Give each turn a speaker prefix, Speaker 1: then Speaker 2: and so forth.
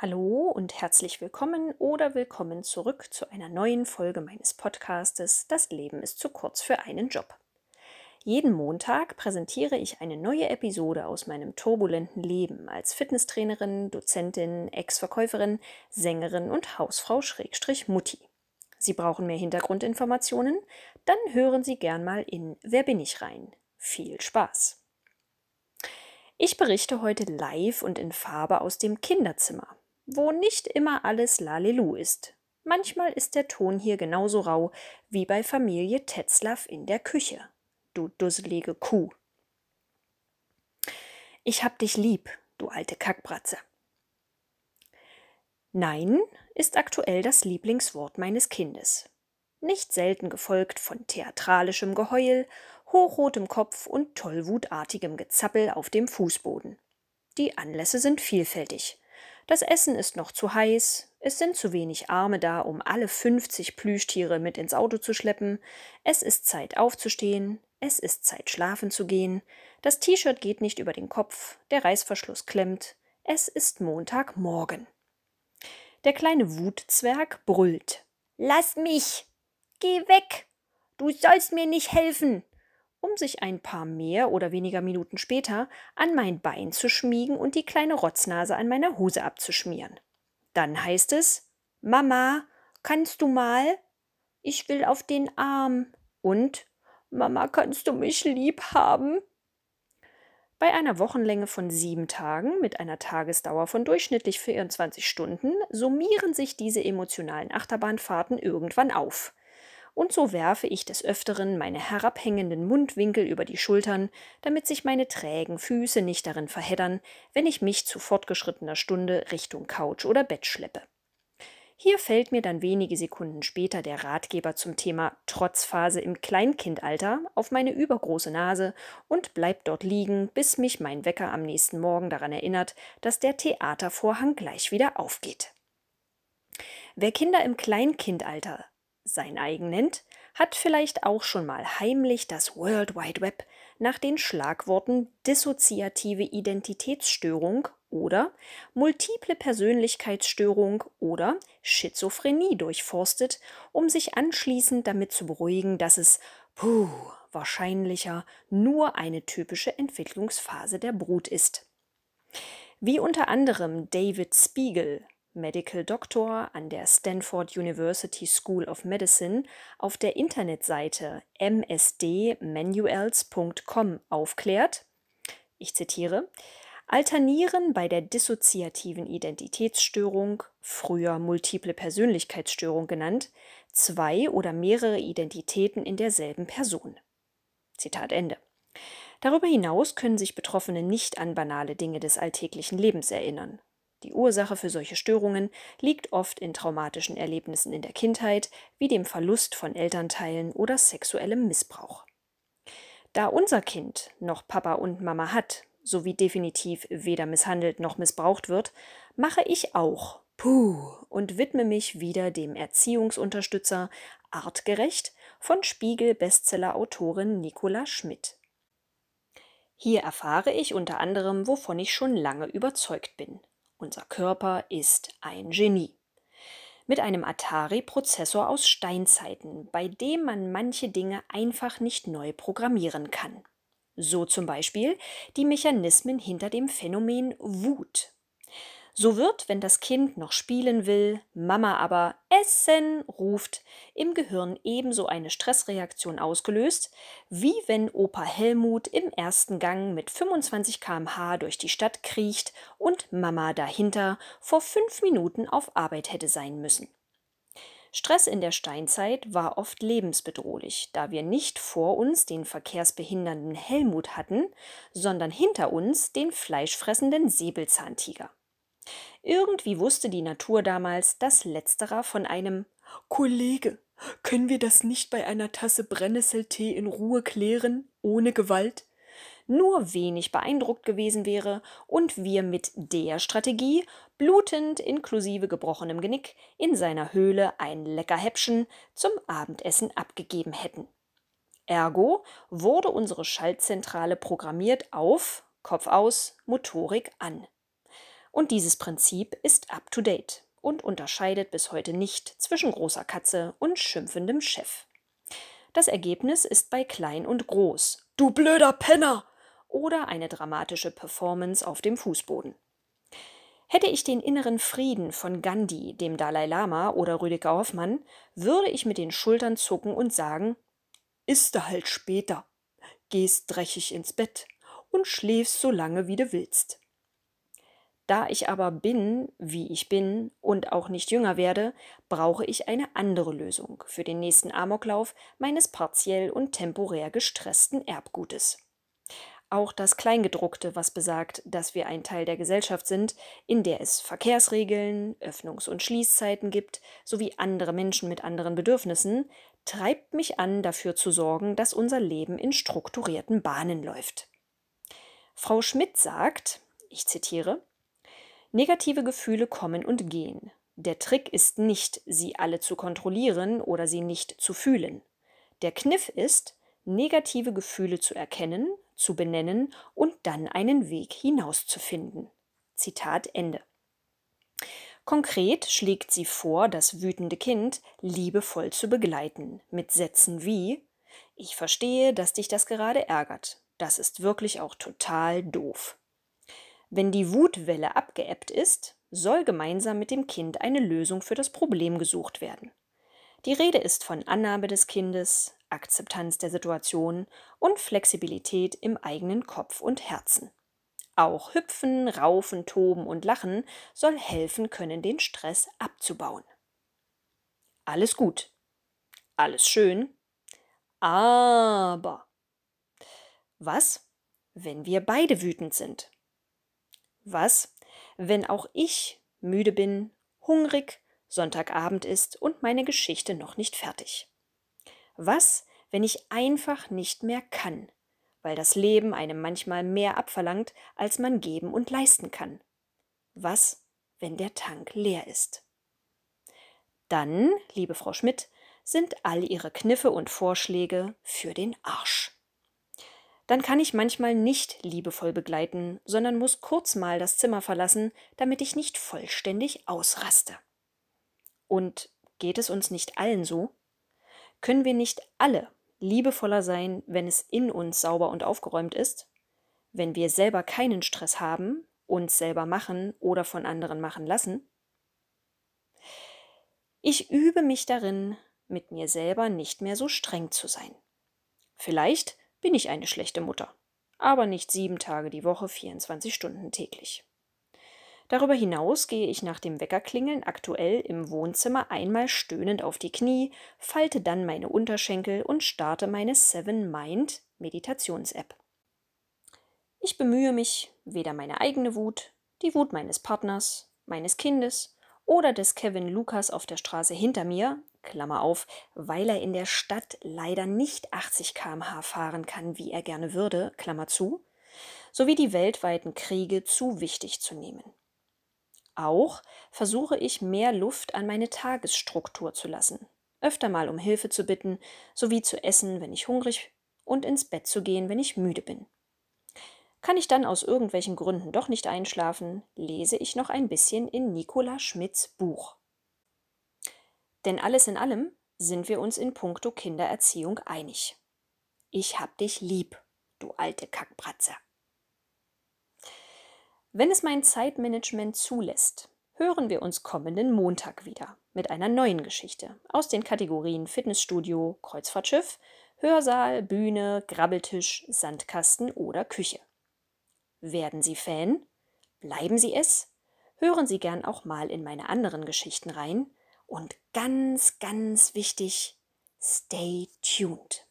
Speaker 1: Hallo und herzlich willkommen oder willkommen zurück zu einer neuen Folge meines Podcastes Das Leben ist zu kurz für einen Job. Jeden Montag präsentiere ich eine neue Episode aus meinem turbulenten Leben als Fitnesstrainerin, Dozentin, Ex-Verkäuferin, Sängerin und Hausfrau Schrägstrich Mutti. Sie brauchen mehr Hintergrundinformationen? Dann hören Sie gern mal in Wer bin ich rein. Viel Spaß! Ich berichte heute live und in Farbe aus dem Kinderzimmer, wo nicht immer alles Lalelu ist. Manchmal ist der Ton hier genauso rau wie bei Familie Tetzlaff in der Küche. Du dusselige Kuh. Ich hab dich lieb, du alte Kackbratze. Nein ist aktuell das Lieblingswort meines Kindes. Nicht selten gefolgt von theatralischem Geheul, hochrotem Kopf und tollwutartigem Gezappel auf dem Fußboden. Die Anlässe sind vielfältig. Das Essen ist noch zu heiß, es sind zu wenig Arme da, um alle 50 Plüschtiere mit ins Auto zu schleppen, es ist Zeit aufzustehen, es ist Zeit schlafen zu gehen, das T-Shirt geht nicht über den Kopf, der Reißverschluss klemmt, es ist Montagmorgen. Der kleine Wutzwerg brüllt. Lass mich! Geh weg! Du sollst mir nicht helfen! Um sich ein paar mehr oder weniger Minuten später an mein Bein zu schmiegen und die kleine Rotznase an meiner Hose abzuschmieren. Dann heißt es Mama, kannst du mal? Ich will auf den Arm. Und Mama, kannst du mich lieb haben? Bei einer Wochenlänge von sieben Tagen mit einer Tagesdauer von durchschnittlich 24 Stunden summieren sich diese emotionalen Achterbahnfahrten irgendwann auf und so werfe ich des Öfteren meine herabhängenden Mundwinkel über die Schultern, damit sich meine trägen Füße nicht darin verheddern, wenn ich mich zu fortgeschrittener Stunde Richtung Couch oder Bett schleppe. Hier fällt mir dann wenige Sekunden später der Ratgeber zum Thema Trotzphase im Kleinkindalter auf meine übergroße Nase und bleibt dort liegen, bis mich mein Wecker am nächsten Morgen daran erinnert, dass der Theatervorhang gleich wieder aufgeht. Wer Kinder im Kleinkindalter sein eigen nennt, hat vielleicht auch schon mal heimlich das World Wide Web nach den Schlagworten dissoziative Identitätsstörung oder multiple Persönlichkeitsstörung oder Schizophrenie durchforstet, um sich anschließend damit zu beruhigen, dass es, puh, wahrscheinlicher nur eine typische Entwicklungsphase der Brut ist. Wie unter anderem David Spiegel Medical Doctor an der Stanford University School of Medicine auf der Internetseite msdmanuals.com aufklärt, ich zitiere, alternieren bei der dissoziativen Identitätsstörung, früher multiple Persönlichkeitsstörung genannt, zwei oder mehrere Identitäten in derselben Person. Zitat Ende. Darüber hinaus können sich Betroffene nicht an banale Dinge des alltäglichen Lebens erinnern. Die Ursache für solche Störungen liegt oft in traumatischen Erlebnissen in der Kindheit, wie dem Verlust von Elternteilen oder sexuellem Missbrauch. Da unser Kind noch Papa und Mama hat, sowie definitiv weder misshandelt noch missbraucht wird, mache ich auch Puh und widme mich wieder dem Erziehungsunterstützer Artgerecht von Spiegel-Bestseller-Autorin Nicola Schmidt. Hier erfahre ich unter anderem, wovon ich schon lange überzeugt bin. Unser Körper ist ein Genie. Mit einem Atari-Prozessor aus Steinzeiten, bei dem man manche Dinge einfach nicht neu programmieren kann. So zum Beispiel die Mechanismen hinter dem Phänomen Wut. So wird, wenn das Kind noch spielen will, Mama aber Essen ruft, im Gehirn ebenso eine Stressreaktion ausgelöst, wie wenn Opa Helmut im ersten Gang mit 25 km/h durch die Stadt kriecht und Mama dahinter vor fünf Minuten auf Arbeit hätte sein müssen. Stress in der Steinzeit war oft lebensbedrohlich, da wir nicht vor uns den verkehrsbehindernden Helmut hatten, sondern hinter uns den fleischfressenden Säbelzahntiger. Irgendwie wusste die Natur damals, dass letzterer von einem Kollege, können wir das nicht bei einer Tasse Brennnesseltee in Ruhe klären, ohne Gewalt? nur wenig beeindruckt gewesen wäre und wir mit der Strategie, blutend inklusive gebrochenem Genick, in seiner Höhle ein lecker Häppchen zum Abendessen abgegeben hätten. Ergo wurde unsere Schaltzentrale programmiert auf Kopf aus, Motorik an. Und dieses Prinzip ist up-to-date und unterscheidet bis heute nicht zwischen großer Katze und schimpfendem Chef. Das Ergebnis ist bei klein und groß. Du blöder Penner! Oder eine dramatische Performance auf dem Fußboden. Hätte ich den inneren Frieden von Gandhi, dem Dalai Lama oder Rüdiger Hoffmann, würde ich mit den Schultern zucken und sagen, ist da halt später, gehst dreckig ins Bett und schläfst so lange, wie du willst. Da ich aber bin, wie ich bin und auch nicht jünger werde, brauche ich eine andere Lösung für den nächsten Amoklauf meines partiell und temporär gestressten Erbgutes. Auch das Kleingedruckte, was besagt, dass wir ein Teil der Gesellschaft sind, in der es Verkehrsregeln, Öffnungs- und Schließzeiten gibt, sowie andere Menschen mit anderen Bedürfnissen, treibt mich an, dafür zu sorgen, dass unser Leben in strukturierten Bahnen läuft. Frau Schmidt sagt, ich zitiere, Negative Gefühle kommen und gehen. Der Trick ist nicht, sie alle zu kontrollieren oder sie nicht zu fühlen. Der Kniff ist, negative Gefühle zu erkennen, zu benennen und dann einen Weg hinauszufinden. Zitat Ende. Konkret schlägt sie vor, das wütende Kind liebevoll zu begleiten, mit Sätzen wie Ich verstehe, dass dich das gerade ärgert. Das ist wirklich auch total doof. Wenn die Wutwelle abgeebbt ist, soll gemeinsam mit dem Kind eine Lösung für das Problem gesucht werden. Die Rede ist von Annahme des Kindes, Akzeptanz der Situation und Flexibilität im eigenen Kopf und Herzen. Auch Hüpfen, Raufen, Toben und Lachen soll helfen können, den Stress abzubauen. Alles gut, alles schön, aber was, wenn wir beide wütend sind? Was, wenn auch ich müde bin, hungrig, Sonntagabend ist und meine Geschichte noch nicht fertig? Was, wenn ich einfach nicht mehr kann, weil das Leben einem manchmal mehr abverlangt, als man geben und leisten kann? Was, wenn der Tank leer ist? Dann, liebe Frau Schmidt, sind all Ihre Kniffe und Vorschläge für den Arsch. Dann kann ich manchmal nicht liebevoll begleiten, sondern muss kurz mal das Zimmer verlassen, damit ich nicht vollständig ausraste. Und geht es uns nicht allen so? Können wir nicht alle liebevoller sein, wenn es in uns sauber und aufgeräumt ist? Wenn wir selber keinen Stress haben, uns selber machen oder von anderen machen lassen? Ich übe mich darin, mit mir selber nicht mehr so streng zu sein. Vielleicht bin ich eine schlechte Mutter, aber nicht sieben Tage die Woche, 24 Stunden täglich. Darüber hinaus gehe ich nach dem Weckerklingeln aktuell im Wohnzimmer einmal stöhnend auf die Knie, falte dann meine Unterschenkel und starte meine Seven Mind Meditations-App. Ich bemühe mich, weder meine eigene Wut, die Wut meines Partners, meines Kindes oder des Kevin Lukas auf der Straße hinter mir, Klammer auf, weil er in der Stadt leider nicht 80 km/h fahren kann, wie er gerne würde, Klammer zu, sowie die weltweiten Kriege zu wichtig zu nehmen. Auch versuche ich mehr Luft an meine Tagesstruktur zu lassen, öfter mal um Hilfe zu bitten, sowie zu essen, wenn ich hungrig und ins Bett zu gehen, wenn ich müde bin. Kann ich dann aus irgendwelchen Gründen doch nicht einschlafen, lese ich noch ein bisschen in Nicola Schmidts Buch. Denn alles in allem sind wir uns in puncto Kindererziehung einig. Ich hab dich lieb, du alte Kackbratze. Wenn es mein Zeitmanagement zulässt, hören wir uns kommenden Montag wieder mit einer neuen Geschichte aus den Kategorien Fitnessstudio, Kreuzfahrtschiff, Hörsaal, Bühne, Grabbeltisch, Sandkasten oder Küche. Werden Sie Fan? Bleiben Sie es? Hören Sie gern auch mal in meine anderen Geschichten rein und ganz, ganz wichtig, stay tuned.